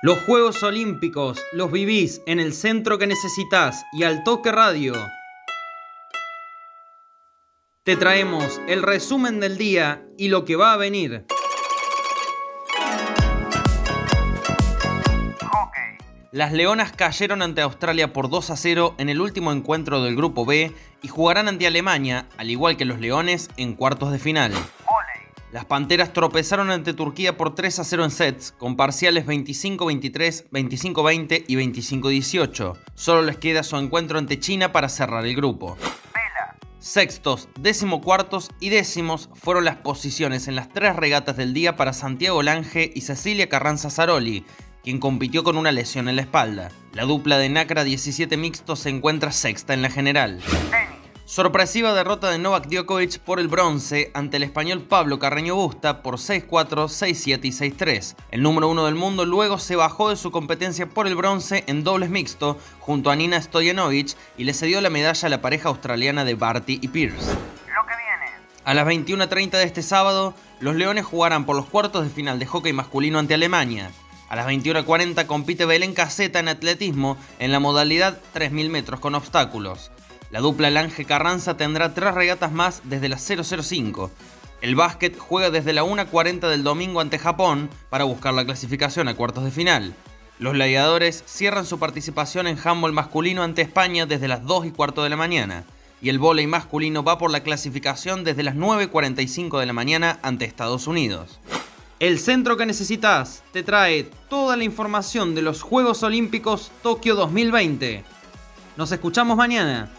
Los Juegos Olímpicos los vivís en el centro que necesitas y al toque radio. Te traemos el resumen del día y lo que va a venir. Las Leonas cayeron ante Australia por 2 a 0 en el último encuentro del Grupo B y jugarán ante Alemania, al igual que los Leones, en cuartos de final. Las Panteras tropezaron ante Turquía por 3 a 0 en sets, con parciales 25-23, 25-20 y 25-18. Solo les queda su encuentro ante China para cerrar el grupo. Sextos, decimocuartos y décimos fueron las posiciones en las tres regatas del día para Santiago Lange y Cecilia Carranza Zaroli, quien compitió con una lesión en la espalda. La dupla de Nacra 17 mixtos se encuentra sexta en la general. Sorpresiva derrota de Novak Djokovic por el bronce ante el español Pablo Carreño Busta por 6-4, 6-7 y 6-3. El número uno del mundo luego se bajó de su competencia por el bronce en dobles mixto junto a Nina Stojanovic y le cedió la medalla a la pareja australiana de Barty y Pierce. A las 21.30 de este sábado, los Leones jugarán por los cuartos de final de hockey masculino ante Alemania. A las 21.40 compite Belén Caseta en atletismo en la modalidad 3.000 metros con obstáculos. La dupla Lange Carranza tendrá tres regatas más desde las 005. El básquet juega desde la 1.40 del domingo ante Japón para buscar la clasificación a cuartos de final. Los gladiadores cierran su participación en handball masculino ante España desde las 2 y cuarto de la mañana. Y el vóley masculino va por la clasificación desde las 9.45 de la mañana ante Estados Unidos. El centro que necesitas te trae toda la información de los Juegos Olímpicos Tokio 2020. Nos escuchamos mañana.